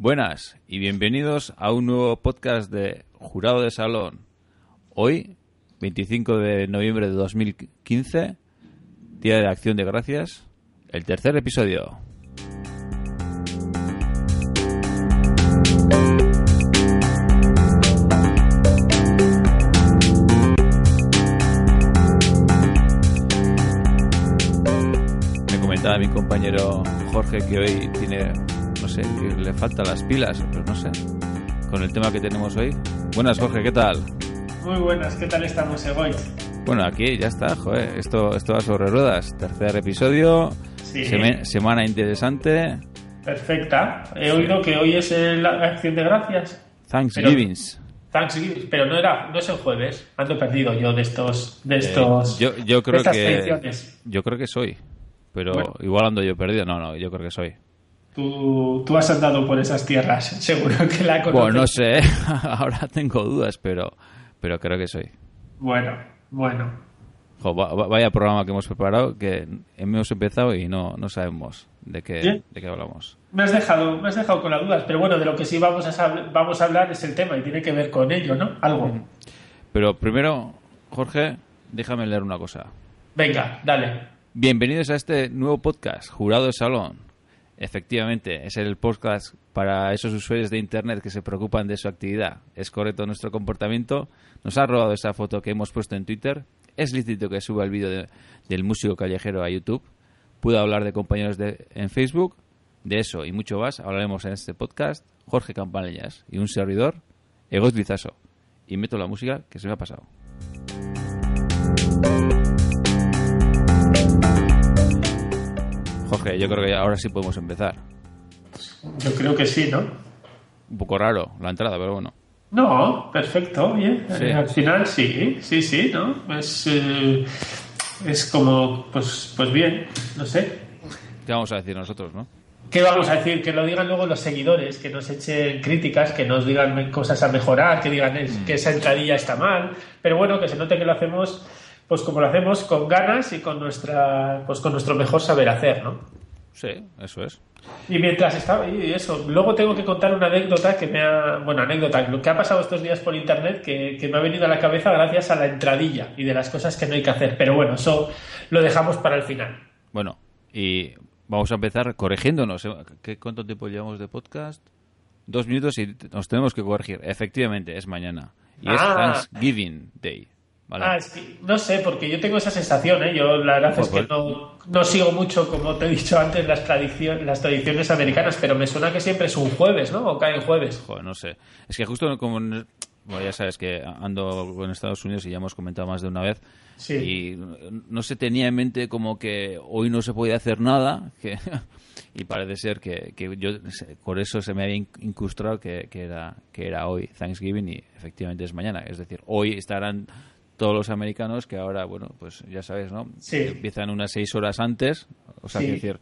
Buenas y bienvenidos a un nuevo podcast de Jurado de Salón. Hoy, 25 de noviembre de 2015, Día de Acción de Gracias, el tercer episodio. Me comentaba mi compañero Jorge que hoy tiene, sé, le faltan las pilas, pues no sé, con el tema que tenemos hoy. Buenas Jorge, ¿qué tal? Muy buenas, ¿qué tal estamos, Egoy? Bueno, aquí ya está, joder, esto, esto va sobre ruedas. Tercer episodio, Sí. seme- semana interesante, Perfecta. He oído que hoy es la acción de gracias. Thanksgiving. Thanksgiving, pero no era, no es el jueves. Ando perdido yo de estos, de estos, Eh, yo, yo de creo estas que tradiciones. yo creo que soy, pero Bueno. igual ando yo perdido. No, no, yo creo que soy. Tú, tú has andado por esas tierras, seguro que la conoces. Bueno, no sé, ahora tengo dudas, pero pero creo que soy. Bueno, bueno. Jo, vaya programa que hemos preparado que hemos empezado y no, no sabemos de qué, de qué hablamos. Me has dejado, me has dejado con las dudas, pero bueno, de lo que sí vamos a, vamos a hablar es el tema y tiene que ver con ello, ¿no? Algo. Pero primero, Jorge, déjame leer una cosa. Venga, dale. Bienvenidos a este nuevo podcast, Jurado de Salón. Efectivamente, es el podcast para esos usuarios de Internet que se preocupan de su actividad. ¿Es correcto nuestro comportamiento? ¿Nos ha robado esa foto que hemos puesto en Twitter? ¿Es lícito que suba el vídeo de- del músico callejero a YouTube? ¿Puedo hablar de compañeros de, en Facebook? De eso y mucho más hablaremos en este podcast. Jorge Campanellas y un servidor, Egos Lizaso. Y meto la música que se me ha pasado. Jorge, yo creo que ahora sí podemos empezar. Yo creo que sí, ¿no? Un poco raro la entrada, pero bueno. No, perfecto, bien. Sí. Al final sí, sí, sí, ¿no? Es, eh, es como, pues, pues bien, no sé. ¿Qué vamos a decir nosotros, no? ¿Qué vamos a decir? Que lo digan luego los seguidores, que nos echen críticas, que nos digan cosas a mejorar, que digan es- que esa entradilla está mal, pero bueno, que se note que lo hacemos, pues como lo hacemos, con ganas y con nuestra, pues con nuestro mejor saber hacer, ¿no? Sí, eso es. Y mientras estaba y eso, luego tengo que contar una anécdota que me ha, bueno, anécdota, lo que ha pasado estos días por internet que, que me ha venido a la cabeza gracias a la entradilla y de las cosas que no hay que hacer. Pero bueno, eso lo dejamos para el final. Bueno, y vamos a empezar corrigiéndonos. ¿eh? ¿Qué, ¿Cuánto tiempo llevamos de podcast? Dos minutos y nos tenemos que corregir. Efectivamente, es mañana. Y es Ah. Thanksgiving Day. ¿Vale? Ah, es que no sé, porque yo tengo esa sensación, ¿eh? Yo la verdad es que Joder. no, no sigo mucho, como te he dicho antes, las, tradicio- las tradiciones americanas, pero me suena que siempre es un jueves, ¿no? O cae en jueves. Joder, no sé. Es que justo como... Bueno, ya sabes que ando en Estados Unidos y ya hemos comentado más de una vez. Sí. Y no se tenía en mente como que hoy no se podía hacer nada. Que, y parece ser que, que yo por eso se me había in- incrustado que, que era, que era hoy Thanksgiving y efectivamente es mañana. Es decir, hoy estarán todos los americanos que ahora, bueno, pues ya sabes, ¿no? Sí. Empiezan unas seis horas antes. O sea, Sí. decir,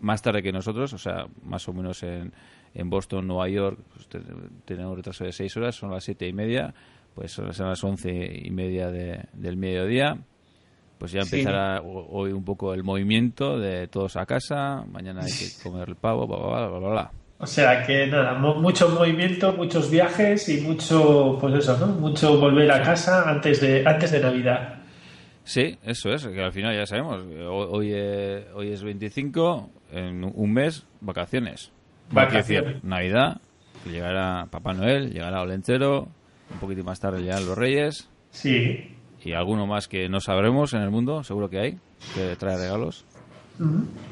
más tarde que nosotros, o sea, más o menos en, en Boston, Nueva York, pues, te- tenemos un retraso de seis horas, son las siete y media, pues son las once y media de- del mediodía. Pues ya empezará ho- hoy un poco el movimiento de todos a casa, mañana hay que comer el pavo, bla, bla, bla, bla, bla, bla. O sea que nada, mu- mucho movimiento, muchos viajes y mucho, pues eso, ¿no? Mucho volver a casa antes de, antes de Navidad. Sí, eso es, que al final ya sabemos, ho- hoy, eh, hoy es 25, en un mes, vacaciones. Va, quiero decir, Vacaciones. Navidad, que llegará Papá Noel, llegará Olenchero, un poquito más tarde llegarán los Reyes, Sí. y alguno más que no sabremos en el mundo, seguro que hay, que trae regalos.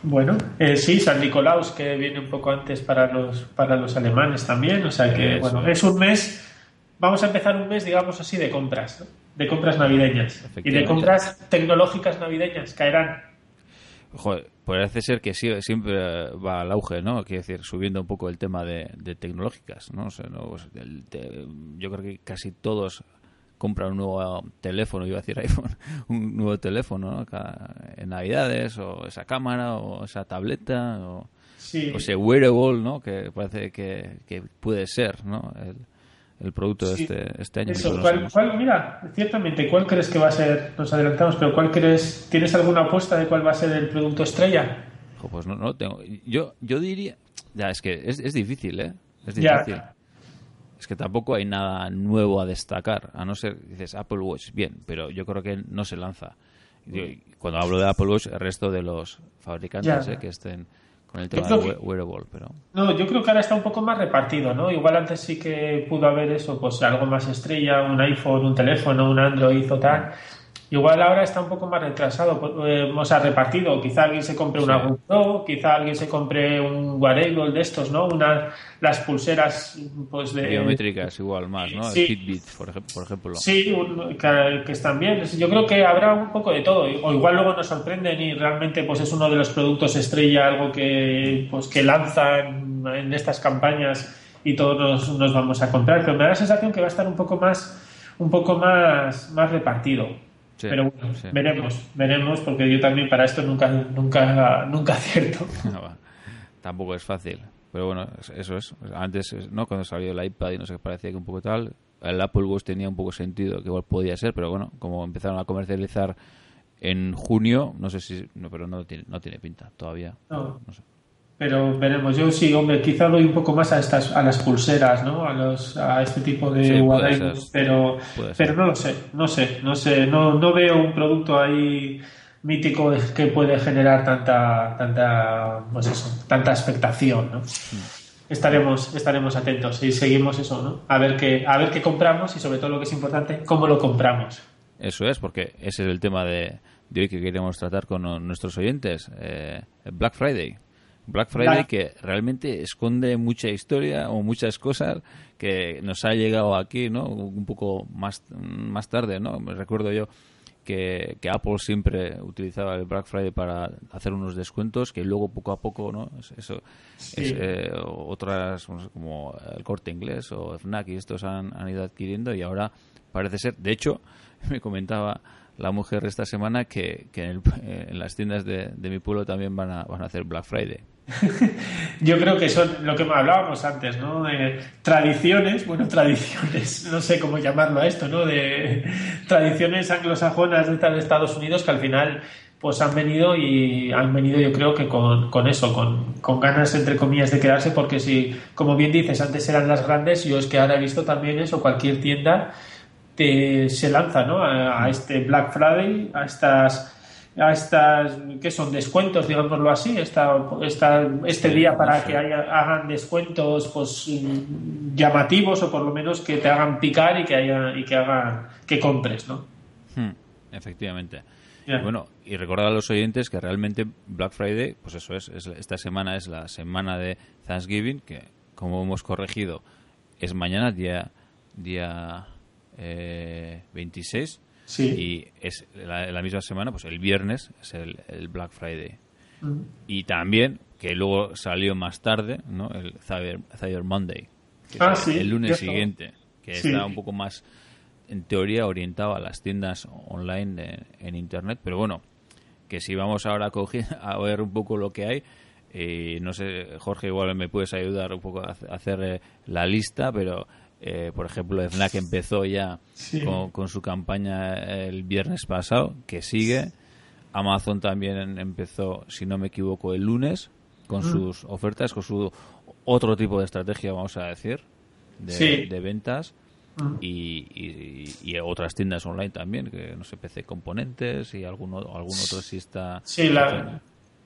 Bueno, eh, sí, San Nicolaus que viene un poco antes para los para los alemanes también, o sea que bueno, es. un mes, vamos a empezar un mes, digamos así, de compras, ¿no? de compras navideñas y de compras tecnológicas navideñas, caerán. Joder, parece ser que sí, siempre va al auge, ¿no? Quiero decir, subiendo un poco el tema de, de tecnológicas, ¿no? O sea, no, pues, el yo creo que casi todos compran un nuevo teléfono, iba a decir iPhone, un nuevo teléfono, en Navidades, o esa cámara, o esa tableta, o, Sí. o ese wearable, ¿no? Que parece que, que puede ser, ¿no? El, el producto de este, este año. Eso, ¿cuál, cuál- mira, ciertamente, ¿cuál crees que va a ser? Nos adelantamos, pero ¿cuál crees? ¿Tienes alguna apuesta de cuál va a ser el producto estrella? Pues no, no tengo. Yo, yo diría, Ya, es que es, es difícil, ¿eh? Es difícil. Es que tampoco hay nada nuevo a destacar, a no ser, dices, Apple Watch, bien, pero yo creo que no se lanza. Cuando hablo de Apple Watch, el resto de los fabricantes ¿eh? que estén con el tema de wearable, pero... No, yo creo que ahora está un poco más repartido, ¿no? Igual antes sí que pudo haber eso, pues algo más estrella, un iPhone, un teléfono, un Android o tal, Igual ahora está un poco más retrasado, eh, o sea, repartido. Quizá alguien se compre una GoPro, quizá alguien se compre un wearable de estos, ¿no? Una, las pulseras, pues de... Biométricas igual más, ¿no? Sí. Fitbit, por, ejemplo. Sí, que, están bien. Yo creo que habrá un poco de todo. O igual luego nos sorprenden y realmente pues es uno de los productos estrella, algo que, pues, que lanzan en estas campañas y todos nos, nos vamos a comprar. Pero me da la sensación que va a estar un poco más un poco más, más repartido pero bueno, veremos, veremos, porque yo también para esto nunca, nunca, nunca acierto. Tampoco es fácil. Pero bueno, eso es. Antes, ¿no? Cuando salió el iPad y no sé, parecía que un poco tal, el Apple Watch tenía un poco sentido, que igual podía ser, pero bueno, como empezaron a comercializar en junio, no sé si, no, pero no tiene, no tiene pinta todavía. No. no sé. Pero veremos, yo sí, hombre, quizá doy un poco más a estas a las pulseras, ¿no? A los a este tipo de sí, pero pero no lo sé, no sé, no sé, no no veo un producto ahí mítico que puede generar tanta tanta pues eso, tanta expectación, ¿no? Mm. Estaremos estaremos atentos y seguimos eso, ¿no? A ver qué a ver qué compramos y sobre todo lo que es importante, cómo lo compramos. Eso es, porque ese es el tema de, de hoy que queremos tratar con nuestros oyentes, eh, Black Friday. Black Friday que realmente esconde mucha historia o muchas cosas que nos ha llegado aquí, ¿no? Un poco más, más tarde, ¿no? Me recuerdo yo que, Apple siempre utilizaba el Black Friday para hacer unos descuentos que luego poco a poco, ¿no? Eso, eh, otras como el Corte Inglés o Fnac y estos han, han ido adquiriendo y ahora parece ser, de hecho, me comentaba la mujer esta semana que, que en, eh, las tiendas de, de, mi pueblo también van a, van a hacer Black Friday. Yo creo que son lo que hablábamos antes, ¿no? De tradiciones, bueno, tradiciones, no sé cómo llamarlo a esto, ¿no? De tradiciones anglosajonas de Estados Unidos que al final pues han venido y han venido yo creo que con, con eso, con, con, ganas entre comillas de quedarse porque si, como bien dices, antes eran las grandes, yo es que ahora he visto también eso, cualquier tienda te, se lanza ¿no? a, a este Black Friday, a estas a estas que son descuentos, digámoslo así, esta, esta, este día para que haya, hagan descuentos pues llamativos o por lo menos que te hagan picar y que haya y que hagan que compres, ¿no? Hmm, efectivamente. Y bueno, y recordar a los oyentes que realmente Black Friday, pues eso es, esta semana es la semana de Thanksgiving, que como hemos corregido es mañana día día eh, 26 y es la, misma semana, pues el viernes es el, Black Friday. Y también, que luego salió más tarde, ¿no? El Cyber, Monday. Ah, el lunes siguiente, que está un poco más, en teoría, orientado a las tiendas online en Internet. Pero bueno, que si vamos ahora a, a ver un poco lo que hay, y no sé, Jorge, igual me puedes ayudar un poco a hacer eh, la lista, pero eh, por ejemplo, FNAC empezó ya con, su campaña el viernes pasado, que sigue. Amazon también empezó, si no me equivoco, el lunes con mm. sus ofertas, con su otro tipo de estrategia, vamos a decir, de, ventas. Mm. Y, otras tiendas online también, que no sé, PC Componentes y alguno, algún otro sí está. Sí, la,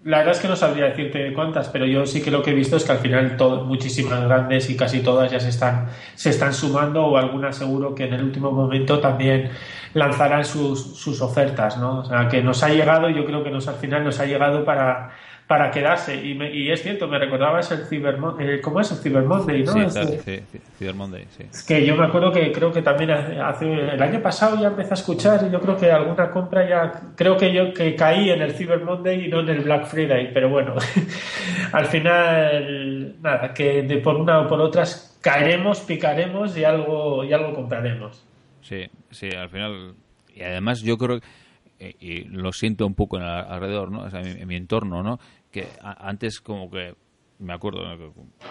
la verdad es que no sabría decirte cuántas, pero yo sí que lo que he visto es que al final todo, muchísimas grandes y casi todas ya se están, se están sumando o algunas seguro que en el último momento también lanzarán sus, sus ofertas, ¿no? O sea, que nos ha llegado, yo creo que nos al final nos ha llegado para, para quedarse. Y, y es cierto, me recordabas el Cyber eh, ¿cómo es el Cyber Monday, no? Sí, sí, Cyber Monday, sí. Es que yo me acuerdo que creo que también hace, el año pasado ya empecé a escuchar y yo creo que alguna compra ya, creo que yo que caí en el Cyber Monday y no en el Black Friday, pero bueno, al final, nada, que de por una o por otras caeremos, picaremos y algo, y algo compraremos. Sí, sí, al final, y además yo creo eh, y lo siento un poco en alrededor, ¿no? en, mi entorno, ¿no? Que antes como que me acuerdo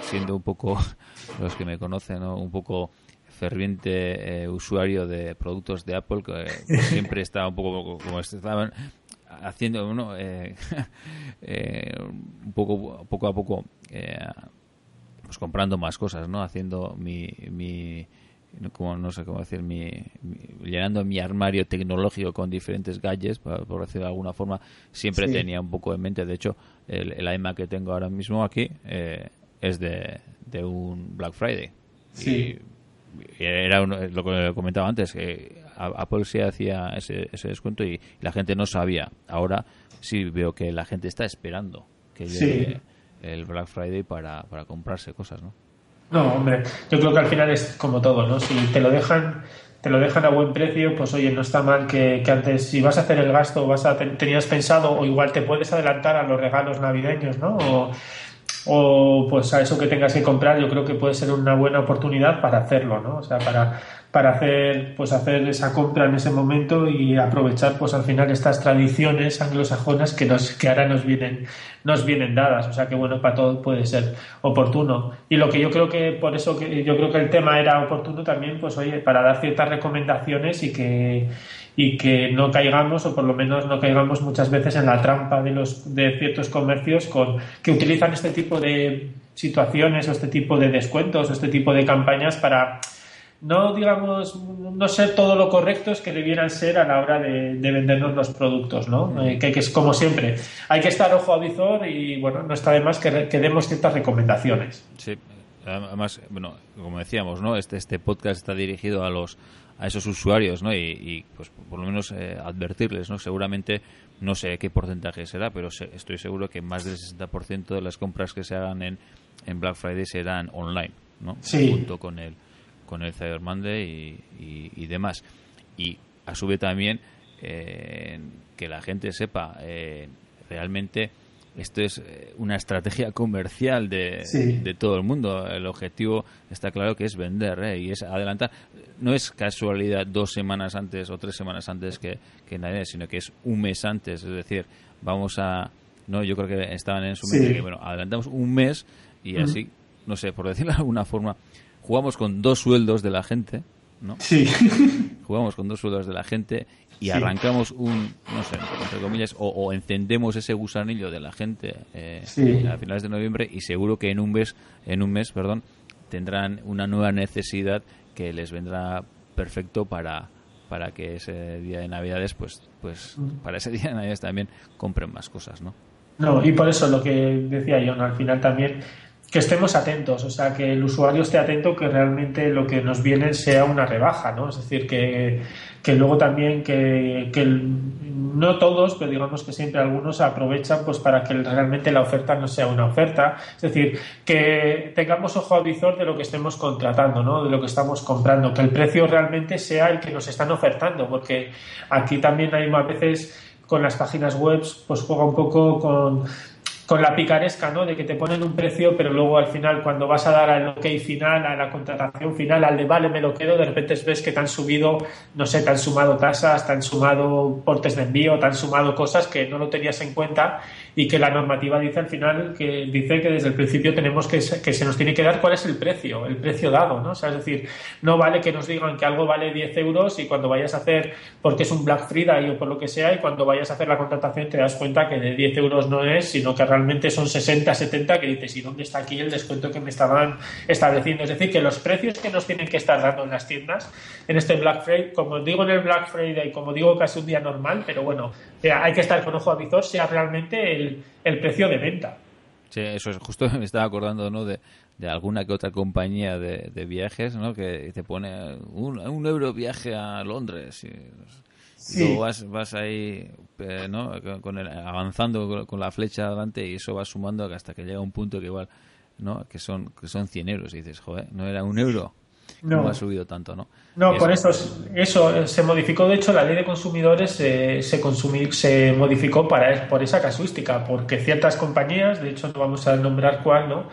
siendo un poco los que me conocen ¿no? un poco ferviente eh, usuario de productos de Apple que siempre estaba un poco como estaban haciendo uno eh, eh, un poco poco a poco pues comprando más cosas, ¿no? Haciendo mi, mi como no sé cómo decir, mi, llenando mi armario tecnológico con diferentes gadgets, por, decirlo de alguna forma, siempre tenía un poco en mente. De hecho, el, el iMac que tengo ahora mismo aquí eh, es de, de, un Black Friday. Sí. Y era lo que comentaba antes, que Apple sí hacía ese, ese descuento y la gente no sabía. Ahora sí veo que la gente está esperando que llegue el Black Friday para, para comprarse cosas, ¿no? No, hombre, yo creo que al final es como todo, ¿no? Si te lo dejan te lo dejan a buen precio, pues oye, no está mal que, antes, si vas a hacer el gasto, vas a tenías pensado, o igual te puedes adelantar a los regalos navideños, ¿no? O, o pues a eso que tengas que comprar, yo creo que puede ser una buena oportunidad para hacerlo, ¿no? O sea, para, para hacer, pues hacer esa compra en ese momento y aprovechar, pues al final estas tradiciones anglosajonas que nos, que ahora nos vienen, nos vienen dadas. O sea que bueno, para todo puede ser oportuno. Y lo que yo creo que, por eso que yo creo que el tema era oportuno también, pues oye, para dar ciertas recomendaciones y que, y que no caigamos o por lo menos no caigamos muchas veces en la trampa de los de ciertos comercios con que utilizan este tipo de situaciones o este tipo de descuentos o este tipo de campañas para no digamos no ser todo lo correctos que debieran ser a la hora de, vendernos los productos no eh, que, es como siempre hay que estar ojo a visor y bueno no está de más que, que demos ciertas recomendaciones sí además bueno como decíamos no este este podcast está dirigido a los a esos usuarios, ¿no? Y, pues por lo menos eh, advertirles, ¿no? Seguramente no sé qué porcentaje será, pero estoy seguro que más del 60% de las compras que se hagan en, en Black Friday serán online, ¿no? Sí. Junto con el con el Cyber Monday y, demás. Y a su vez también eh, que la gente sepa eh, realmente esto es eh, una estrategia comercial de, de, todo el mundo. El objetivo está claro que es vender ¿eh? y es adelantar. No es casualidad dos semanas antes o tres semanas antes que, que nadie, sino que es un mes antes. Es decir, vamos a. no Yo creo que estaban en su mente que, bueno, adelantamos un mes y así, no sé, por decirlo de alguna forma, jugamos con dos sueldos de la gente. ¿no? Sí. Jugamos con dos sueldos de la gente y arrancamos un, no sé, entre comillas, o, encendemos ese gusanillo de la gente eh, a finales de noviembre y seguro que en un mes, en un mes, perdón, tendrán una nueva necesidad que les vendrá perfecto para para que ese día de Navidades, pues, pues mm. para ese día de Navidades también compren más cosas, ¿no? No, y por eso lo que decía yo, al final también que estemos atentos, o sea, que el usuario esté atento que realmente lo que nos viene sea una rebaja, ¿no? Es decir, que, que luego también que, que no todos, pero digamos que siempre algunos aprovechan pues para que realmente la oferta no sea una oferta, es decir, que tengamos ojo al visor de lo que estemos contratando, ¿no? De lo que estamos comprando, que el precio realmente sea el que nos están ofertando, porque aquí también hay más veces con las páginas web pues juega un poco con con la picaresca, ¿no? De que te ponen un precio, pero luego al final, cuando vas a dar al ok final, a la contratación final, al de vale, me lo quedo, de repente ves que te han subido, no sé, te han sumado tasas, te han sumado portes de envío, te han sumado cosas que no lo tenías en cuenta y que la normativa dice al final que dice que desde el principio tenemos que, que se nos tiene que dar cuál es el precio, el precio dado, ¿no? Es decir, no vale que nos digan que algo vale 10 euros y cuando vayas a hacer, porque es un Black Friday o por lo que sea, y cuando vayas a hacer la contratación te das cuenta que de 10 euros no es, sino que realmente son 60, 70, que dices, ¿y dónde está aquí el descuento que me estaban estableciendo? Es decir, que los precios que nos tienen que estar dando en las tiendas, en este Black Friday, como digo en el Black Friday, como digo casi un día normal, pero bueno, hay que estar con ojo a visor, sea realmente el el, precio de venta. Sí, eso es justo, me estaba acordando ¿no? de, alguna que otra compañía de, viajes ¿no? que te pone un, euro viaje a Londres. Y, luego vas, vas ahí eh, ¿no? con avanzando con la flecha adelante y eso va sumando hasta que llega un punto que igual ¿no? que son que son 100 euros y dices, joder, no era un euro no. ha subido tanto, ¿no? No, por eso, eso eh, se modificó, de hecho, la ley de consumidores se, se modificó para, por esa casuística, porque ciertas compañías, de hecho no vamos a nombrar cuál, ¿no?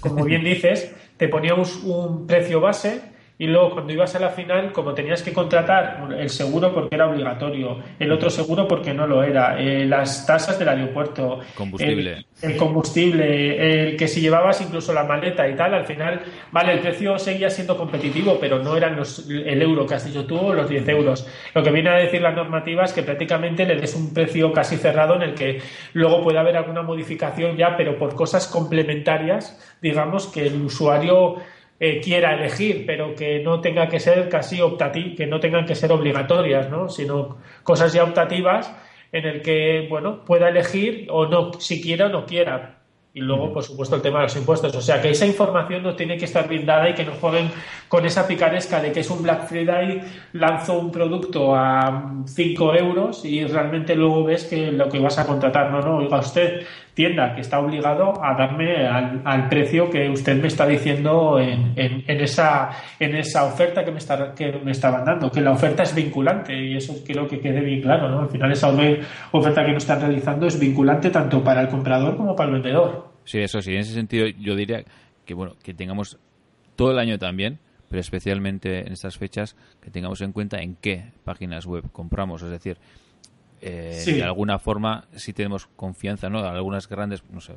Como bien dices, te poníamos un precio base y luego cuando ibas a la final, como tenías que contratar el seguro porque era obligatorio, el otro seguro porque no lo era, eh, las tasas del aeropuerto, combustible. El, combustible, el que si llevabas incluso la maleta y tal, al final, vale, el precio seguía siendo competitivo, pero no eran los, el euro que has dicho tú o los 10 euros. Lo que viene a decir la normativa es que prácticamente le des un precio casi cerrado en el que luego puede haber alguna modificación ya, pero por cosas complementarias, digamos que el usuario eh, quiera elegir, pero que no tenga que ser casi optativas, que no tengan que ser obligatorias, ¿no? sino cosas ya optativas en el que bueno pueda elegir o no si quiera o no quiera y luego, por supuesto, el tema de los impuestos. O sea, que esa información no tiene que estar blindada y que no jueguen con esa picaresca de que es un Black Friday, lanzo un producto a 5 euros y realmente luego ves que lo que vas a contratar. No, no, oiga usted, tienda que está obligado a darme al, precio que usted me está diciendo en, en, esa, en esa oferta que me, está, que me estaban dando, que la oferta es vinculante y eso quiero que quede bien claro. ¿no? Al final esa oferta que nos están realizando es vinculante tanto para el comprador como para el vendedor. Sí, eso sí, en ese sentido yo diría que bueno que tengamos todo el año también pero especialmente en estas fechas que tengamos en cuenta en qué páginas web compramos, es decir, eh, de alguna forma si tenemos confianza, ¿no? Algunas grandes, no sé,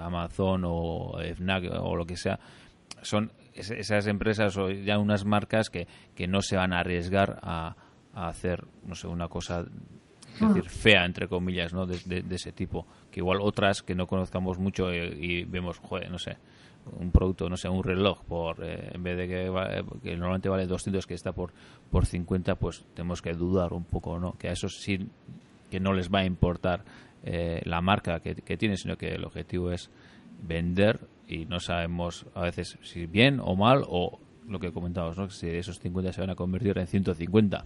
Amazon o Fnac o lo que sea, son esas empresas o ya unas marcas que, que no se van a arriesgar a, hacer, no sé, una cosa es decir, ah. fea, entre comillas, ¿no? De, ese tipo. Que igual otras que no conozcamos mucho eh, y, vemos, joder, no sé, un producto, no sé, un reloj, por eh, en vez de que, que, normalmente vale 200, que está por, por 50, pues tenemos que dudar un poco, ¿no? Que a eso sí que no les va a importar eh, la marca que, que tienen, sino que el objetivo es vender y no sabemos a veces si bien o mal o lo que comentamos, ¿no? si esos 50 se van a convertir en 150.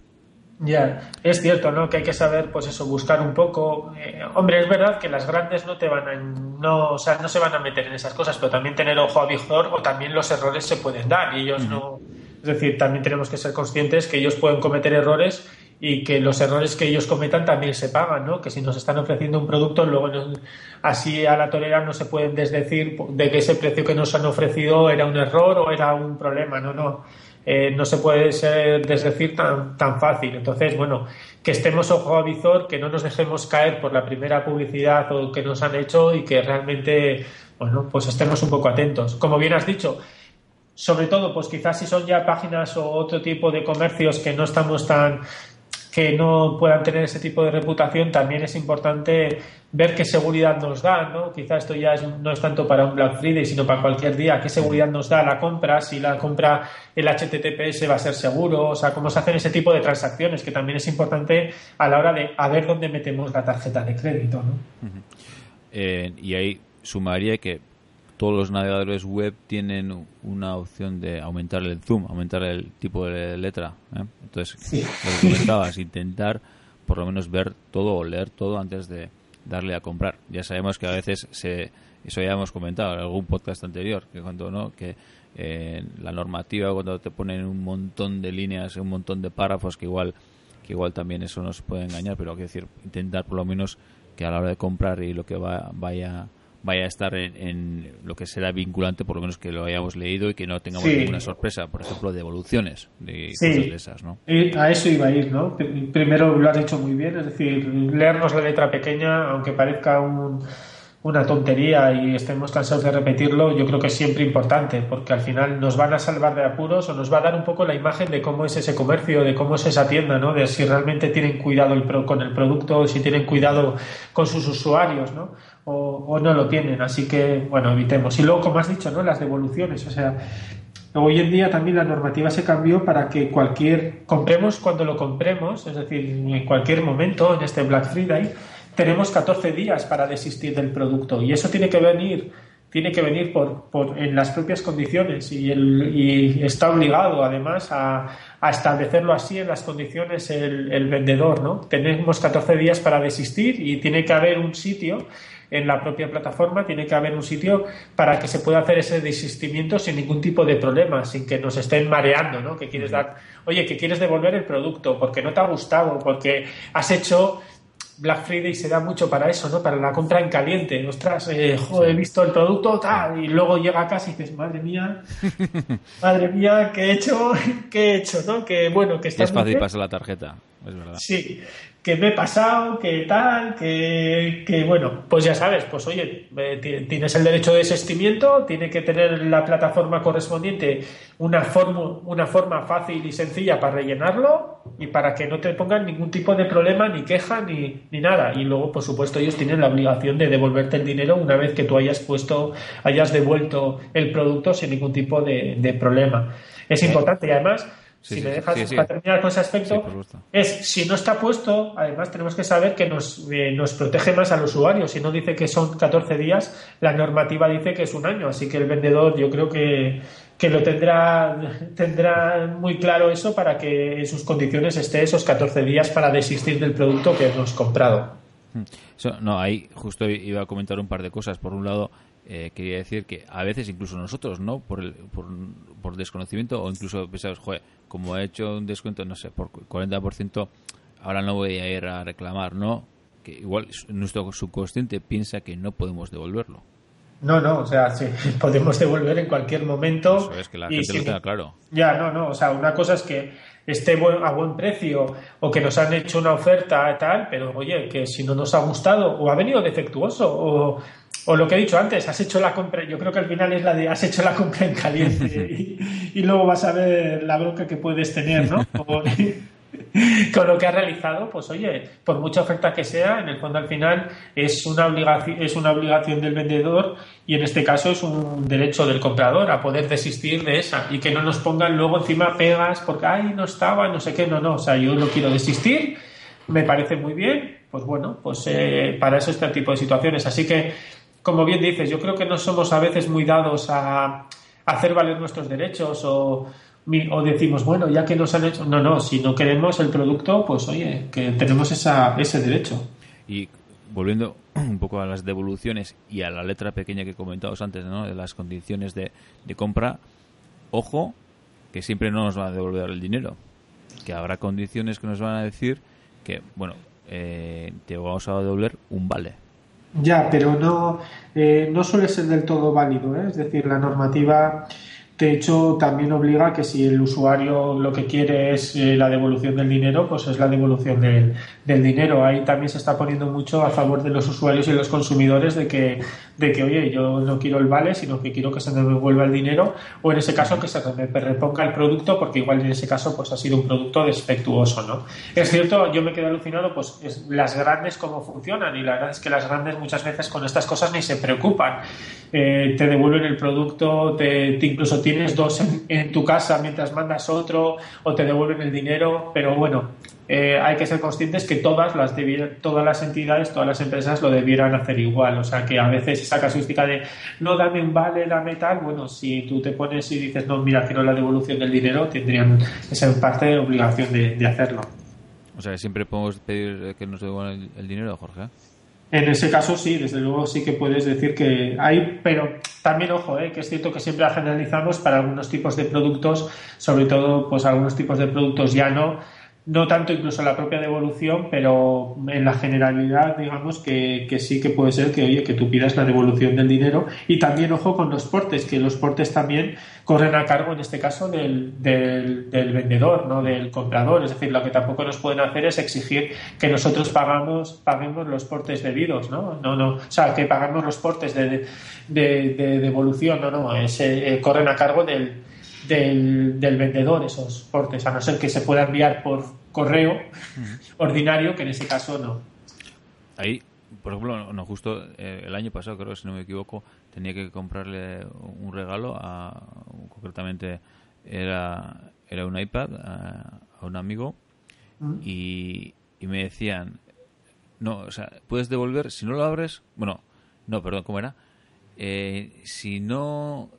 Ya, es cierto, ¿no? Que hay que saber, pues eso, buscar un poco. Eh, hombre, es verdad que las grandes no te van a, no, o sea, no se van a meter en esas cosas, pero también tener ojo a Vigor o también los errores se pueden dar y ellos no. Es decir, también tenemos que ser conscientes que ellos pueden cometer errores y que los errores que ellos cometan también se pagan, ¿no? Que si nos están ofreciendo un producto, luego así a la torera no se pueden desdecir de que ese precio que nos han ofrecido era un error o era un problema, no, no. Eh, no se puede ser desdecir tan, tan fácil. Entonces, bueno, que estemos ojo a visor, que no nos dejemos caer por la primera publicidad o que nos han hecho y que realmente, bueno, pues estemos un poco atentos. Como bien has dicho, sobre todo, pues quizás si son ya páginas o otro tipo de comercios que no estamos tan que no puedan tener ese tipo de reputación, también es importante ver qué seguridad nos da, ¿no? Quizá esto ya no es tanto para un Black Friday, sino para cualquier día, qué seguridad nos da la compra, si la compra el HTTPS va a ser seguro, o sea, cómo se hacen ese tipo de transacciones, que también es importante a la hora de a ver dónde metemos la tarjeta de crédito, ¿no? Eh, y ahí sumaría que todos los navegadores web tienen una opción de aumentar el zoom, aumentar el tipo de letra. ¿eh? Entonces, lo que comentabas, intentar por lo menos ver todo o leer todo antes de darle a comprar. Ya sabemos que a veces se, eso ya hemos comentado en algún podcast anterior, que cuando no, que eh, la normativa cuando te ponen un montón de líneas, un montón de párrafos que igual que igual también eso nos puede engañar, pero hay que decir intentar por lo menos que a la hora de comprar y lo que va, vaya vaya a estar en, lo que será vinculante, por lo menos que lo hayamos leído y que no tengamos ninguna sorpresa, por ejemplo, de evoluciones de esas, ¿no? a eso iba a ir, ¿no? Primero lo has dicho muy bien, es decir, leernos la letra pequeña, aunque parezca un una tontería y estemos cansados de repetirlo, yo creo que es siempre importante, porque al final nos van a salvar de apuros o nos va a dar un poco la imagen de cómo es ese comercio, de cómo es esa tienda, ¿no? de si realmente tienen cuidado el con el producto, si tienen cuidado con sus usuarios, ¿no? O, o, no lo tienen. Así que, bueno, evitemos. Y luego, como has dicho, ¿no? las devoluciones, o sea, Hoy en día también la normativa se cambió para que cualquier compremos cuando lo compremos, es decir, en cualquier momento en este Black Friday, tenemos 14 días para desistir del producto y eso tiene que venir tiene que venir por, por en las propias condiciones y, el, y está obligado además a, a, establecerlo así en las condiciones el, el, vendedor ¿no? tenemos 14 días para desistir y tiene que haber un sitio en la propia plataforma tiene que haber un sitio para que se pueda hacer ese desistimiento sin ningún tipo de problema, sin que nos estén mareando, ¿no? Que quieres dar, oye, que quieres devolver el producto porque no te ha gustado, porque has hecho Black Friday se da mucho para eso, ¿no? Para la compra en caliente. Ostras, eh, joder, he visto el producto tal y luego llega a casa y dices, madre mía, madre mía, ¿qué he hecho? ¿Qué he hecho, no? Que bueno, que está es fácil pasar la tarjeta, es verdad. Sí, que me he pasado, que tal, que, que, bueno, pues ya sabes, pues oye, eh, tienes el derecho de desistimiento, tiene que tener la plataforma correspondiente una, forma, una forma fácil y sencilla para rellenarlo y para que no te pongan ningún tipo de problema, ni queja, ni, ni nada. Y luego, por supuesto, ellos tienen la obligación de devolverte el dinero una vez que tú hayas puesto, hayas devuelto el producto sin ningún tipo de, de problema. Es importante y además si me dejas para terminar con ese aspecto, es si no está puesto, además tenemos que saber que nos, eh, nos protege más al usuario. Si no dice que son 14 días, la normativa dice que es un año. Así que el vendedor, yo creo que, que lo tendrá, tendrá muy claro eso para que en sus condiciones esté esos 14 días para desistir del producto que hemos comprado. Hmm. no, ahí justo iba a comentar un par de cosas. Por un lado, eh, quería decir que a veces incluso nosotros, ¿no? Por, el, por, por, desconocimiento o incluso pensamos, joder, como he hecho un descuento, no sé, por 40%, ahora no voy a ir a reclamar, ¿no? Que igual nuestro subconsciente piensa que no podemos devolverlo. No, no, o sea, sí, podemos devolver en cualquier momento. Eso es que la gente lo tenga claro. Ya, no, no, o sea, una cosa es que esté a buen precio o que nos han hecho una oferta y tal, pero oye, que si no nos ha gustado o ha venido defectuoso o o lo que he dicho antes, has hecho la compra, yo creo que al final es la de has hecho la compra en caliente y, luego vas a ver la bronca que puedes tener, ¿no? Con, lo que has realizado, pues oye, por mucha oferta que sea, en el fondo al final es una obligación, es una obligación del vendedor y en este caso es un derecho del comprador a poder desistir de esa y que no nos pongan luego encima pegas porque ay no estaba, no sé qué, no, no, o sea, yo no quiero desistir, me parece muy bien, pues bueno, pues eh, para eso este tipo de situaciones. Así que como bien dices, yo creo que no somos a veces muy dados a, hacer valer nuestros derechos o, o, decimos, bueno, ya que nos han hecho. No, no, si no queremos el producto, pues oye, que tenemos esa, ese derecho. Y volviendo un poco a las devoluciones y a la letra pequeña que comentábamos antes, ¿no? de las condiciones de, compra, ojo, que siempre no nos van a devolver el dinero. Que habrá condiciones que nos van a decir que, bueno, eh, te vamos a devolver un vale ya, pero no, eh, no suele ser del todo válido. ¿eh? Es decir, la normativa de hecho, también obliga que si el usuario lo que quiere es eh, la devolución del dinero, pues es la devolución del, del, dinero. Ahí también se está poniendo mucho a favor de los usuarios y los consumidores de que, de que, oye, yo no quiero el vale, sino que quiero que se me devuelva el dinero, o en ese caso que se me reponga el producto, porque igual en ese caso pues ha sido un producto defectuoso, ¿no? Es cierto, yo me quedé alucinado, pues es, las grandes cómo funcionan, y la verdad es que las grandes muchas veces con estas cosas ni se preocupan. Eh, te devuelven el producto, te, te incluso tienes dos en, tu casa mientras mandas otro o te devuelven el dinero, pero bueno, eh, hay que ser conscientes que todas las, todas las entidades, todas las empresas lo debieran hacer igual. O sea, que a veces esa casuística de no dame un vale, dame tal, bueno, si tú te pones y dices no, mira, quiero la devolución del dinero, tendrían esa parte de obligación de, hacerlo. O sea, siempre podemos pedir que nos devuelvan el dinero, Jorge. En ese caso sí, desde luego sí que puedes decir que hay, pero también ojo, eh, que es cierto que siempre generalizamos para algunos tipos de productos, sobre todo pues algunos tipos de productos ya no, no tanto incluso la propia devolución, pero en la generalidad, digamos que, sí que puede ser que, oye, que tú pidas la devolución del dinero y también, ojo, con los portes, que los portes también corren a cargo, en este caso, del, del, vendedor, no del comprador. Es decir, lo que tampoco nos pueden hacer es exigir que nosotros pagamos, paguemos los portes debidos, ¿no? No, no, o sea, que pagamos los portes de, de, devolución, no, no, es, eh, corren a cargo del del, vendedor esos portes, a no ser que se pueda enviar por correo ordinario, que en ese caso no. Ahí, por ejemplo, no, justo eh, el año pasado, creo, si no me equivoco, tenía que comprarle un regalo a, concretamente era, era un iPad a, un amigo y, y me decían, no, o sea, puedes devolver, si no lo abres, bueno, no, perdón, ¿cómo era? Eh, si no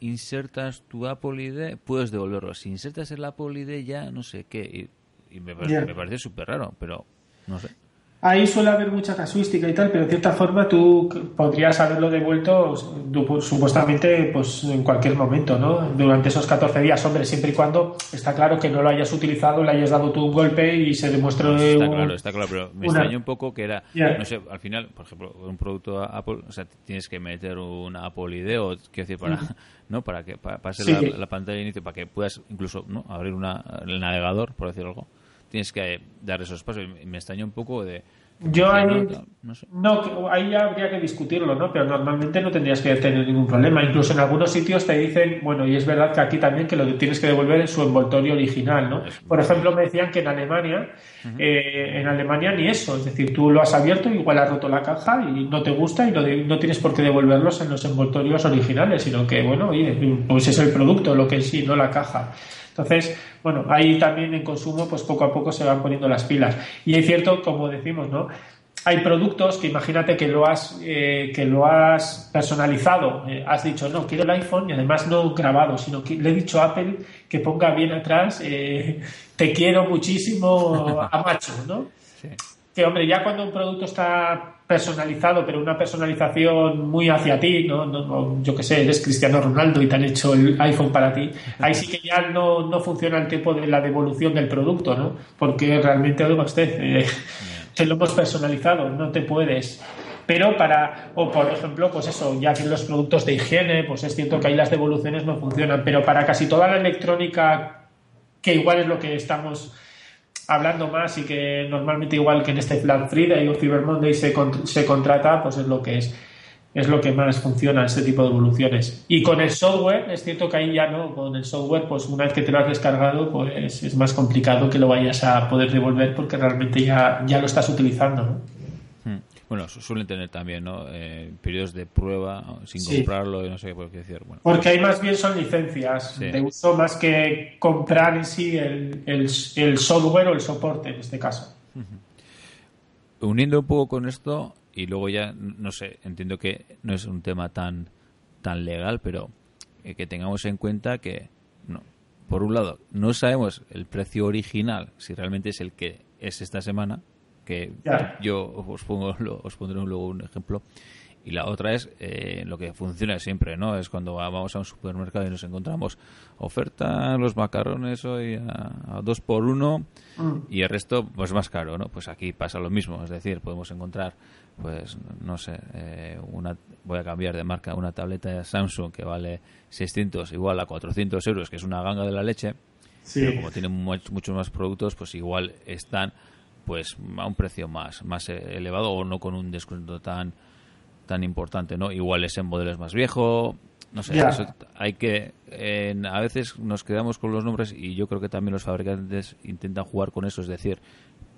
insertas tu Apple ID, puedes devolverlo. Si insertas el Apple ID ya no sé qué. Y, me, parece, súper raro, pero no sé. Ahí suele haber mucha casuística y tal, pero de cierta forma tú podrías haberlo devuelto pues, supuestamente pues en cualquier momento, ¿no? Durante esos 14 días, hombre, siempre y cuando está claro que no lo hayas utilizado, le hayas dado tú un golpe y se demuestre Está claro, está claro, pero me extrañó un poco que era, no sé, al final, por ejemplo, un producto Apple, o sea, tienes que meter un Apple ID o, quiero decir, para, ¿no? Para que pase la, pantalla de inicio, para que puedas incluso, ¿no? Abrir una, el navegador, por decir algo tienes que dar esos pasos. Me extraña un poco de... Yo ahí, no, ahí habría que discutirlo, ¿no? Pero normalmente no tendrías que tener ningún problema. Incluso en algunos sitios te dicen, bueno, y es verdad que aquí también que lo tienes que devolver en su envoltorio original, ¿no? Por ejemplo, me decían que en Alemania, eh, en Alemania ni eso, es decir, tú lo has abierto, igual has roto la caja y no te gusta y no, no tienes por qué devolverlos en los envoltorios originales, sino que, bueno, oye, pues es el producto lo que sí, no la caja. Entonces, bueno, ahí también en consumo, pues poco a poco se van poniendo las pilas. Y es cierto, como decimos, ¿no? Hay productos que imagínate que lo has, eh, que lo has personalizado, eh, has dicho, no, quiero el iPhone y además no grabado, sino que le he dicho a Apple que ponga bien atrás, eh, te quiero muchísimo a macho, ¿no? Que hombre, ya cuando un producto está personalizado, pero una personalización muy hacia ti, ¿no? yo que sé, eres Cristiano Ronaldo y te han hecho el iPhone para ti, ahí sí que ya no, no funciona el tiempo de la devolución del producto, ¿no? Porque realmente, oiga usted, eh, te lo hemos personalizado, no te puedes. Pero para, o por ejemplo, pues eso, ya que los productos de higiene, pues es cierto que ahí las devoluciones no funcionan, pero para casi toda la electrónica, que igual es lo que estamos hablando más y que normalmente igual que en este Black Friday o Cyber Monday se, se contrata, pues es lo que es es lo que más funciona este tipo de evoluciones. Y con el software, es cierto que ahí ya no, con el software, pues una vez que te lo has descargado, pues es más complicado que lo vayas a poder devolver porque realmente ya, ya lo estás utilizando. ¿no? Bueno, suelen tener también ¿no? Eh, periodos de prueba sin comprarlo y no sé qué decir. Bueno. Porque ahí más bien son licencias de uso más que comprar en sí el, el, software o el soporte en este caso. Uniendo un poco con esto y luego ya, no sé, entiendo que no es un tema tan, tan legal, pero eh, que tengamos en cuenta que, no, por un lado, no sabemos el precio original, si realmente es el que es esta semana, que yo os pongo os pondré luego un ejemplo. Y la otra es eh, lo que funciona siempre no es cuando vamos a un supermercado y nos encontramos oferta los macarrones hoy a, dos por uno mm. y el resto pues más caro no pues aquí pasa lo mismo. Es decir podemos encontrar pues no sé eh, una voy a cambiar de marca una tableta de Samsung que vale 600 igual a 400 euros que es una ganga de la leche pero como tienen muchos más productos pues igual están pues a un precio más más elevado o no con un descuento tan tan importante no igual es en modelos más viejo no sé hay que a veces nos quedamos con los nombres y yo creo que también los fabricantes intentan jugar con eso es decir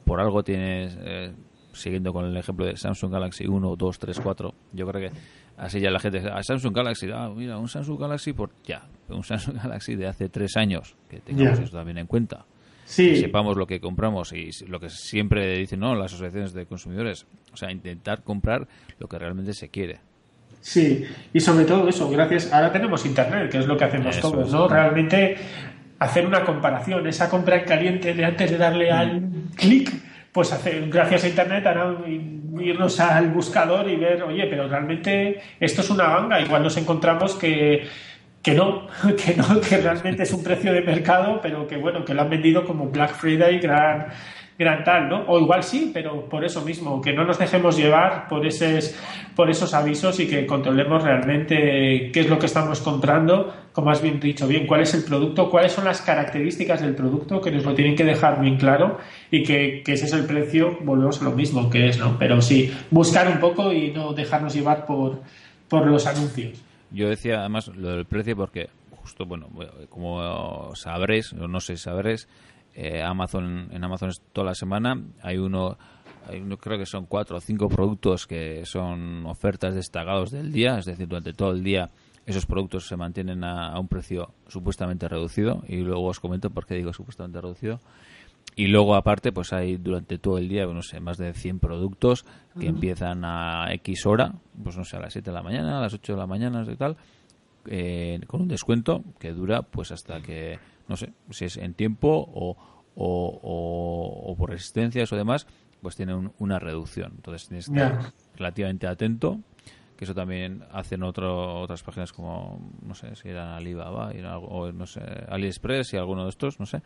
por algo tienes eh, siguiendo con el ejemplo de Samsung Galaxy 1 2 3 4 yo creo que así ya la gente a ah, Samsung Galaxy ah, mira un Samsung Galaxy por ya un Samsung Galaxy de hace tres años que tengamos eso también en cuenta sí. sepamos lo que compramos y lo que siempre dicen no las asociaciones de consumidores. O sea, intentar comprar lo que realmente se quiere. Sí, y sobre todo eso, gracias. Ahora tenemos internet, que es lo que hacemos todos, ¿no? Realmente hacer una comparación, esa compra en caliente de antes de darle al mm. clic, pues hacer, gracias a internet ahora irnos al buscador y ver, oye, pero realmente esto es una ganga. Igual nos encontramos que que no, que no, que realmente es un precio de mercado, pero que bueno, que lo han vendido como Black Friday gran, gran tal, ¿no? O igual sí, pero por eso mismo, que no nos dejemos llevar por esos, por esos avisos y que controlemos realmente qué es lo que estamos comprando, como has bien dicho bien, cuál es el producto, cuáles son las características del producto, que nos lo tienen que dejar bien claro y que, que ese es el precio, volvemos a lo mismo que es, ¿no? Pero sí, buscar un poco y no dejarnos llevar por, por los anuncios. Yo decía además lo del precio porque justo, bueno, como sabréis, o no sé si sabréis, eh, Amazon, en Amazon toda la semana hay uno, hay uno, creo que son cuatro o cinco productos que son ofertas destacados del día, es decir, durante todo el día esos productos se mantienen a, a un precio supuestamente reducido y luego os comento por qué digo supuestamente reducido y luego, aparte, pues hay durante todo el día, no sé, más de 100 productos que empiezan a X hora, pues no sé, a las 7 de la mañana, a las 8 de la mañana y tal, eh, con un descuento que dura pues hasta que, no sé, si es en tiempo o, o, por resistencias o demás, pues tiene una reducción. Entonces tienes que estar relativamente atento que eso también hacen otro, otras páginas como, no sé, si eran Alibaba o, no sé, AliExpress y alguno de estos, no sé,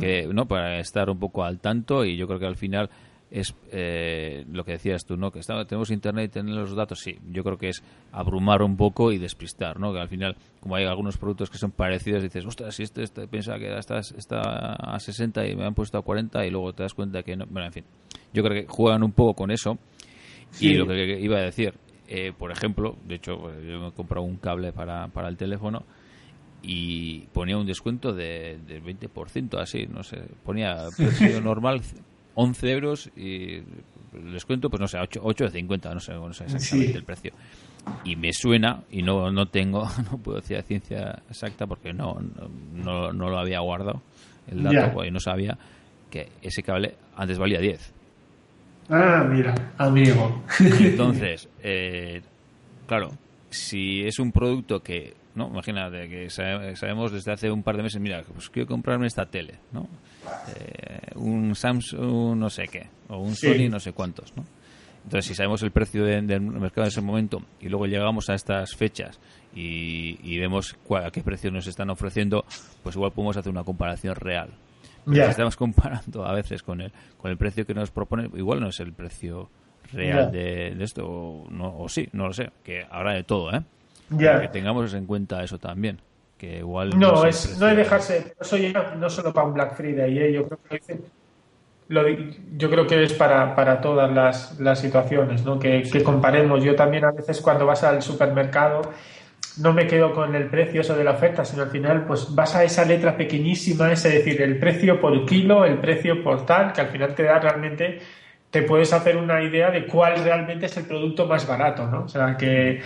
que, ¿no? Para estar un poco al tanto y yo creo que al final es eh, lo que decías tú, ¿no? Que tenemos internet y tenemos los datos, sí. Yo creo que es abrumar un poco y despistar, ¿no? Que al final, como hay algunos productos que son parecidos, dices, ostras, si este, este piensa que está, está a 60 y me han puesto a 40 y luego te das cuenta que no. Bueno, en fin, yo creo que juegan un poco con eso. Y lo que iba a decir, eh, por ejemplo, de hecho, pues, yo me he comprado un cable para, para el teléfono y ponía un descuento de, del 20%, así, no sé, ponía precio normal 11 euros y el descuento, pues no sé, 8, 8,50, no sé, no sé exactamente el precio. Y me suena, y no, no tengo, no puedo decir la ciencia exacta porque no, no, no lo había guardado el dato, y no sabía que ese cable antes valía 10. Ah, mira, amigo. Entonces, eh, claro, si es un producto que, ¿no? Imagínate que sabemos desde hace un par de meses, mira, pues quiero comprarme esta tele, ¿no? Eh, un Samsung no sé qué, o un Sony no sé cuántos, ¿no? Entonces, si sabemos el precio del mercado en ese momento y luego llegamos a estas fechas y, vemos a qué precio nos están ofreciendo, pues igual podemos hacer una comparación real. Estamos comparando a veces con el, con el precio que nos propone, igual no es el precio real de, esto, o, no, o sí, no lo sé, que habrá de todo, ¿eh? Que tengamos en cuenta eso también. Que igual no, es, no es dejarse, eso no solo para un Black Friday, ¿eh? yo creo que lo, yo creo que es para, para todas las, las situaciones, ¿no? Que, que, comparemos. Yo también a veces cuando vas al supermercado no me quedo con el precio eso de la oferta, sino al final pues vas a esa letra pequeñísima, es decir, el precio por kilo, el precio por tal, que al final te da realmente, te puedes hacer una idea de cuál realmente es el producto más barato, ¿no? O sea, que,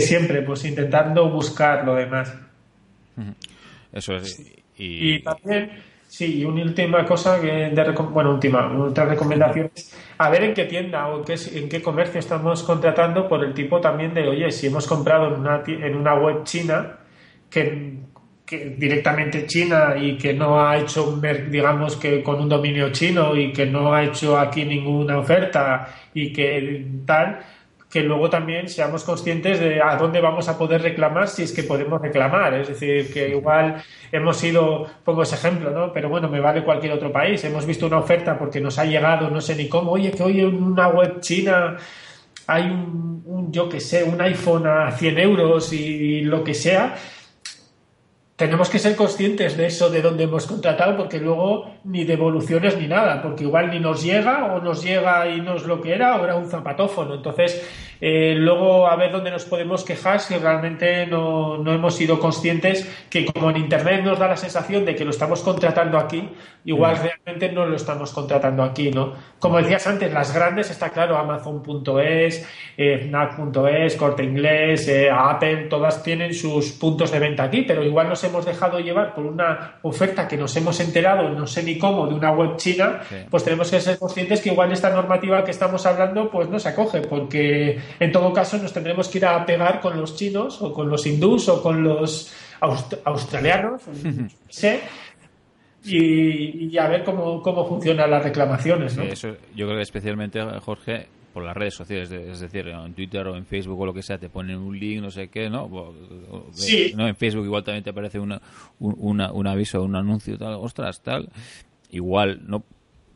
siempre pues intentando buscar lo demás. Eso es. y también Sí, y una última cosa, que de, bueno, última, otra recomendación es a ver en qué tienda o en qué, en qué comercio estamos contratando por el tipo también de, oye, si hemos comprado en una, en una web china, que, que directamente china y que no ha hecho, digamos, que con un dominio chino y que no ha hecho aquí ninguna oferta y que tal, que luego también seamos conscientes de a dónde vamos a poder reclamar si es que podemos reclamar. Es decir, que igual hemos ido, pongo ese ejemplo, ¿no? Pero bueno, me vale cualquier otro país. Hemos visto una oferta porque nos ha llegado, no sé ni cómo, oye, que hoy en una web china hay un, yo que sé, un iPhone a 100 euros y lo que sea tenemos que ser conscientes de eso, de dónde hemos contratado, porque luego ni devoluciones ni nada, porque igual ni nos llega o nos llega y no es lo que era o era un zapatófono. Entonces, eh, luego a ver dónde nos podemos quejar si realmente no, no, hemos sido conscientes que como en Internet nos da la sensación de que lo estamos contratando aquí, igual mm. realmente no lo estamos contratando aquí, ¿no? Como decías antes, las grandes, está claro, Amazon.es, eh, Fnac.es, Corte Inglés, eh, Apple, todas tienen sus puntos de venta aquí, pero igual nos hemos dejado llevar por una oferta que nos hemos enterado, no sé ni cómo, de una web china, pues tenemos que ser conscientes que igual esta normativa que estamos hablando pues no se acoge, porque en todo caso nos tendremos que ir a pegar con los chinos o con los hindús o con los australianos, sé, y, a ver cómo, cómo funcionan las reclamaciones. ¿no? eso, yo creo que especialmente, Jorge, por las redes sociales, es decir, en Twitter o en Facebook o lo que sea, te ponen un link, no sé qué, ¿no? Sí. ¿no? En Facebook igual también te aparece una, un, un aviso, un anuncio, tal, ostras, tal. Igual, ¿no?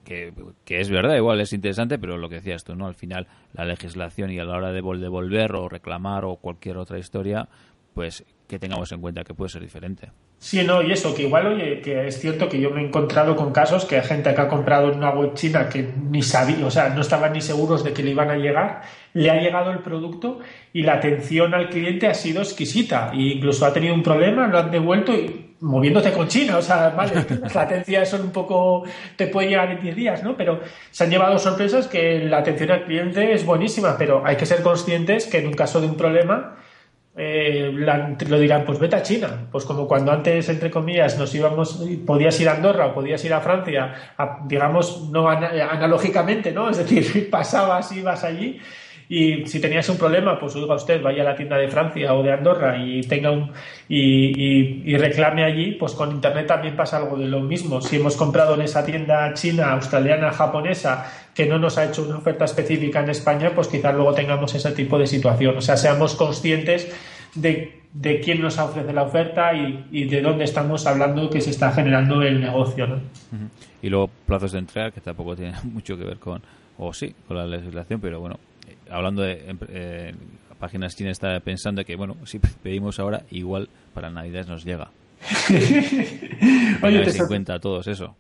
Que, que, es verdad, igual es interesante, pero lo que decías tú, ¿no? Al final, la legislación y a la hora de devolver o reclamar o cualquier otra historia, pues que tengamos en cuenta que puede ser diferente. Sí, no, y eso, que igual, oye, que es cierto que yo me he encontrado con casos que hay gente que ha comprado en una web china que ni sabía, o sea, no estaban ni seguros de que le iban a llegar, le ha llegado el producto y la atención al cliente ha sido exquisita e incluso ha tenido un problema, lo han devuelto y moviéndote con China, o sea, vale, las latencias son un poco, te puede llegar en 10 días, ¿no? Pero se han llevado sorpresas que la atención al cliente es buenísima, pero hay que ser conscientes que en un caso de un problema, eh, lo dirán, pues vete a China. Pues como cuando antes, entre comillas, nos íbamos, podías ir a Andorra o podías ir a Francia, digamos, no analógicamente, ¿no? Es decir, pasabas, ibas allí y si tenías un problema, pues oiga usted, vaya a la tienda de Francia o de Andorra y tenga un y, reclame allí, pues con internet también pasa algo de lo mismo. Si hemos comprado en esa tienda china, australiana, japonesa, que no nos ha hecho una oferta específica en España, pues quizás luego tengamos ese tipo de situación. O sea, seamos conscientes de, de quién nos ofrece la oferta y, de dónde estamos hablando que se está generando el negocio. ¿no? Y luego plazos de entrega, que tampoco tiene mucho que ver con, o sí, con la legislación, pero bueno, hablando de eh, páginas chinas, está pensando que, bueno, si pedimos ahora, igual para Navidad nos llega. Oye, te cuenta todos eso.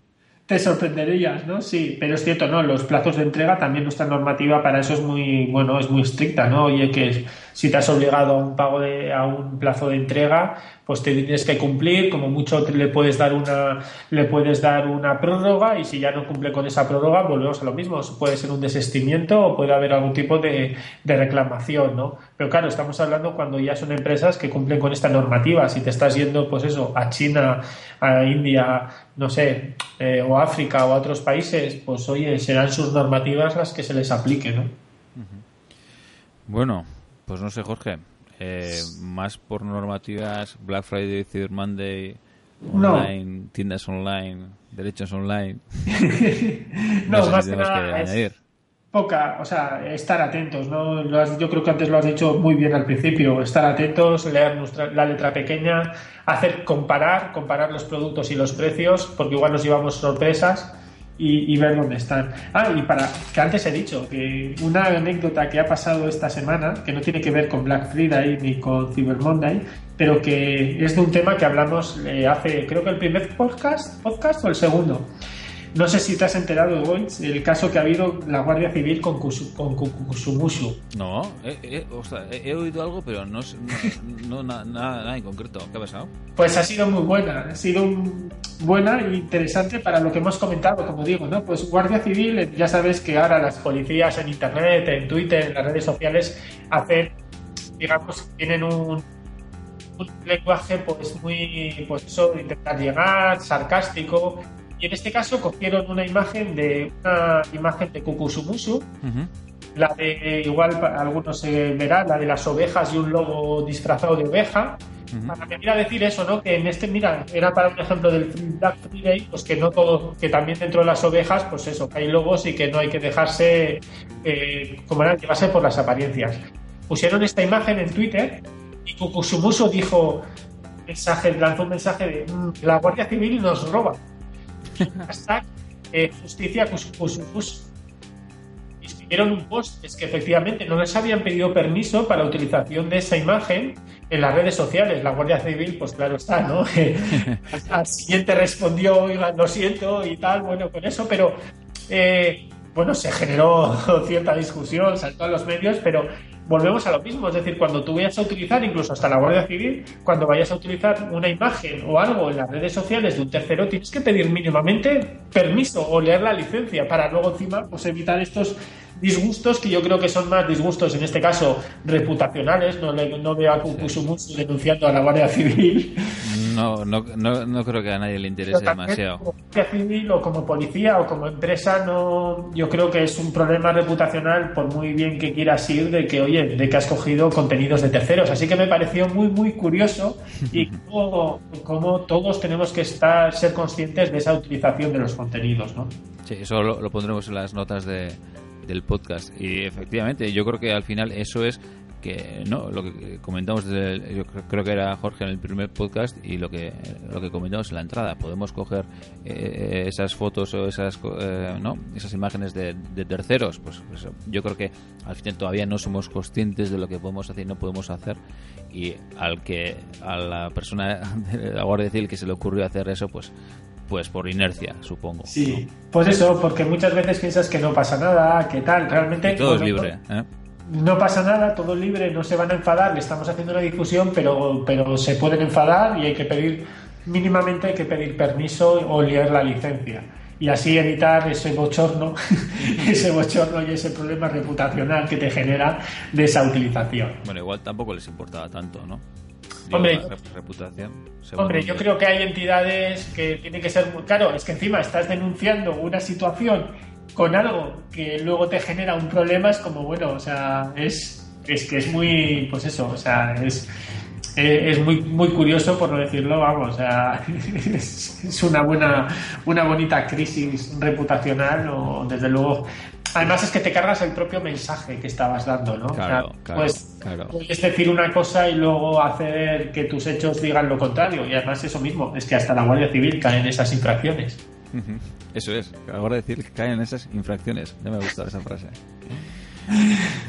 Te sorprenderías, ¿no? Sí, pero es cierto, ¿no? Los plazos de entrega también nuestra normativa para eso es muy, bueno, es muy estricta, ¿no? Oye, que si te has obligado a un pago de, a un plazo de entrega, pues te tienes que cumplir, como mucho le puedes dar una, le puedes dar una prórroga y si ya no cumple con esa prórroga, volvemos a lo mismo. Puede ser un desestimiento o puede haber algún tipo de, reclamación, ¿no? Pero claro, estamos hablando cuando ya son empresas que cumplen con esta normativa. Si te estás yendo, pues eso, a China, a India, no sé, eh, o África o a otros países, pues oye, serán sus normativas las que se les aplique, ¿no? Bueno, pues no sé, Jorge. Eh, más por normativas, Black Friday, Cyber Monday, online, tiendas online, derechos online. no, más que nada añadir. poca, o sea, estar atentos, ¿no? yo creo que antes lo has dicho muy bien al principio, estar atentos, leer nuestra, la letra pequeña, hacer comparar, comparar los productos y los precios, porque igual nos llevamos sorpresas y, ver dónde están. Ah, y para que antes he dicho que una anécdota que ha pasado esta semana, que no tiene que ver con Black Friday ni con Cyber Monday, pero que es de un tema que hablamos eh, hace, creo que el primer podcast, podcast o el segundo. No sé si te has enterado, Goitz, el caso que ha habido la Guardia Civil con, con Kusumushu. No, he, oído algo, pero no, no, nada, en concreto. ¿Qué ha pasado? Pues ha sido muy buena, ha sido buena e interesante para lo que hemos comentado, como digo, ¿no? Pues Guardia Civil, ya sabes que ahora las policías en Internet, en Twitter, en las redes sociales, hacen, digamos, tienen un, un lenguaje pues muy, pues eso, intentar llegar, sarcástico, y en este caso cogieron una imagen de una imagen de Kukusumusu, la de, igual algunos se verán, la de las ovejas y un lobo disfrazado de oveja. Para que quiera decir eso, ¿no? Que en este, mira, era para un ejemplo del Black Friday, pues que no todo, que también dentro de las ovejas, pues eso, que hay lobos y que no hay que dejarse, eh, como era, llevarse por las apariencias. Pusieron esta imagen en Twitter y Kukusumusu dijo, mensaje, lanzó un mensaje de mm, la Guardia Civil nos roba hashtag eh, justicia Y escribieron un post, es que efectivamente no les habían pedido permiso para la utilización de esa imagen en las redes sociales. La Guardia Civil, pues claro está, ¿no? Al siguiente respondió, oiga, lo siento y tal, bueno, con eso, pero eh, bueno, se generó cierta discusión, saltó a los medios, pero volvemos a lo mismo. Es decir, cuando tú vayas a utilizar, incluso hasta la Guardia Civil, cuando vayas a utilizar una imagen o algo en las redes sociales de un tercero, tienes que pedir mínimamente permiso o leer la licencia para luego encima pues, evitar estos disgustos que yo creo que son más disgustos, en este caso, reputacionales. No, no veo a Kukusumusu denunciando a la Guardia Civil. No, no, no, creo que a nadie le interese demasiado. Como Civil o como policía o como empresa, no, yo creo que es un problema reputacional, por muy bien que quieras ir, de que, oye, de que has cogido contenidos de terceros. Así que me pareció muy, muy curioso y cómo, todos tenemos que estar, ser conscientes de esa utilización de los contenidos, ¿no? Sí, eso lo pondremos en las notas de, del podcast. Y efectivamente, yo creo que al final eso es que no lo que comentamos desde yo creo que era Jorge en el primer podcast y lo que lo que comentamos en la entrada podemos coger eh, esas fotos o esas eh, no esas imágenes de, terceros pues, pues, yo creo que al final todavía no somos conscientes de lo que podemos hacer y no podemos hacer y al que a la persona de la Guardia Civil que se le ocurrió hacer eso pues pues por inercia, supongo. Sí, pues eso, porque muchas veces piensas que no pasa nada, que tal, realmente... todo es libre, ¿eh? No pasa nada, todo libre, no se van a enfadar, le estamos haciendo una discusión, pero, pero se pueden enfadar y hay que pedir, mínimamente hay que pedir permiso o leer la licencia. Y así evitar ese bochorno, ese bochorno y ese problema reputacional que te genera de esa utilización. Bueno, igual tampoco les importaba tanto, ¿no? hombre, reputación. Hombre, yo creo que hay entidades que tienen que ser muy. Claro, es que encima estás denunciando una situación con algo que luego te genera un problema es como, bueno, o sea, es, es que es muy, pues eso, o sea, es, es muy, muy curioso por no decirlo, vamos, o sea, es una buena, una bonita crisis reputacional o desde luego Además es que te cargas el propio mensaje que estabas dando, ¿no? Claro, pues claro. puedes decir una cosa y luego hacer que tus hechos digan lo contrario. Y además eso mismo, es que hasta la Guardia Civil cae en esas infracciones. Eso es, ahora decir que caen en esas infracciones. No me ha gustado esa frase.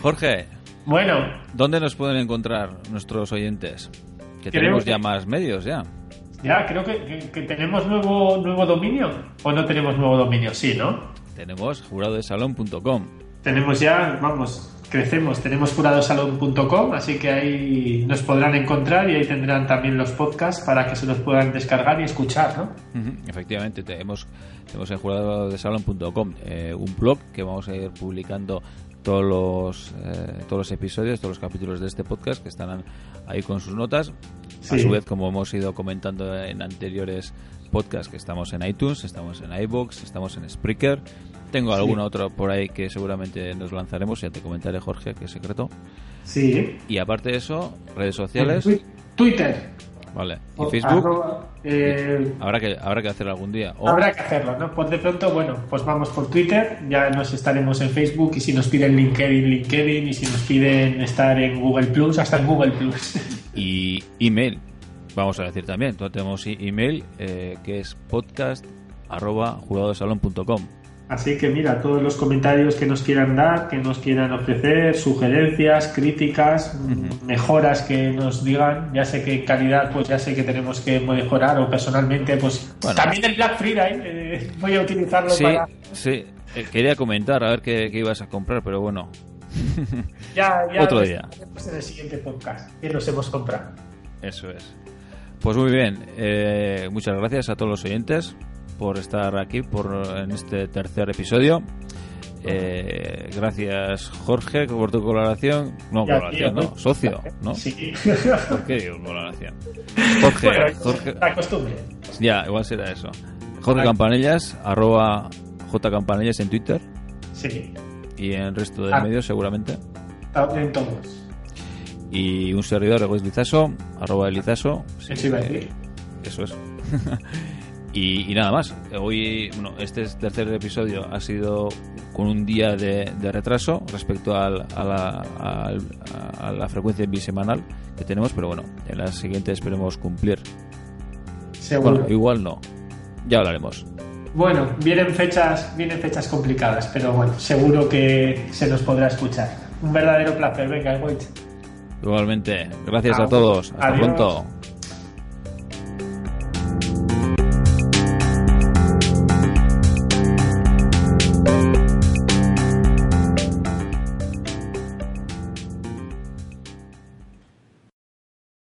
Jorge. Bueno. ¿Dónde nos pueden encontrar nuestros oyentes? Que tenemos ya más medios, ya. Ya, creo que, que, tenemos nuevo, nuevo dominio. ¿O no tenemos nuevo dominio? Sí, ¿no? Tenemos juradodesalón.com. Tenemos ya, vamos, crecemos. Tenemos juradosalón.com, así que ahí nos podrán encontrar y ahí tendrán también los podcasts para que se los puedan descargar y escuchar, ¿no? Efectivamente, tenemos, tenemos en juradodesalón.com eh, un blog que vamos a ir publicando todos los eh, todos los episodios, todos los capítulos de este podcast que están ahí con sus notas. A su vez, como hemos ido comentando en anteriores podcasts, que estamos en iTunes, estamos en iBox, estamos en Spreaker. Tengo alguna otra por ahí que seguramente nos lanzaremos, ya te comentaré, Jorge, que es secreto. Sí. Y aparte de eso, redes sociales. Twitter. Vale. ¿Y Facebook? Eh, habrá, que, habrá que hacerlo algún día. Habrá que hacerlo, ¿no? Pues de pronto, bueno, pues vamos por Twitter, ya nos estaremos en Facebook y si nos piden LinkedIn, LinkedIn y si nos piden estar en Google Plus, hasta en Google Plus. Y email, vamos a decir también. Entonces tenemos email eh, que es podcast arroba Así que mira, todos los comentarios que nos quieran dar, que nos quieran ofrecer, sugerencias, críticas, mejoras que nos digan, ya sé que calidad, pues ya sé que tenemos que mejorar o personalmente, pues también el Black Friday, eh, voy a utilizarlo para... Sí, eh, quería comentar a ver qué, ibas a comprar, pero bueno. ya, ya Otro día. en el siguiente podcast, que nos hemos comprado. Eso es. Pues muy bien, eh, muchas gracias a todos los oyentes por estar aquí por, en este tercer episodio. Eh, gracias Jorge por tu colaboración. No, colaboración, no, socio, ¿no? Sí. ¿Por qué digo colaboración? Jorge, Jorge. La costumbre. Ya, igual será eso. Jorge Campanellas, arroba J Campanellas en Twitter. Sí. Y en el resto de ah. medios seguramente. En todos. Y un servidor, Egois Lizaso, arroba Lizaso. Sí, eso es. Y, nada más. Hoy, bueno, este tercer episodio ha sido con un día de, retraso respecto al, a, la, a, la, frecuencia bisemanal que tenemos, pero bueno, en la siguiente esperemos cumplir. Seguro. igual no. Ya hablaremos. Bueno, vienen fechas, vienen fechas complicadas, pero bueno, seguro que se nos podrá escuchar. Un verdadero placer. Venga, wait. Igualmente. Gracias a todos. Hasta pronto.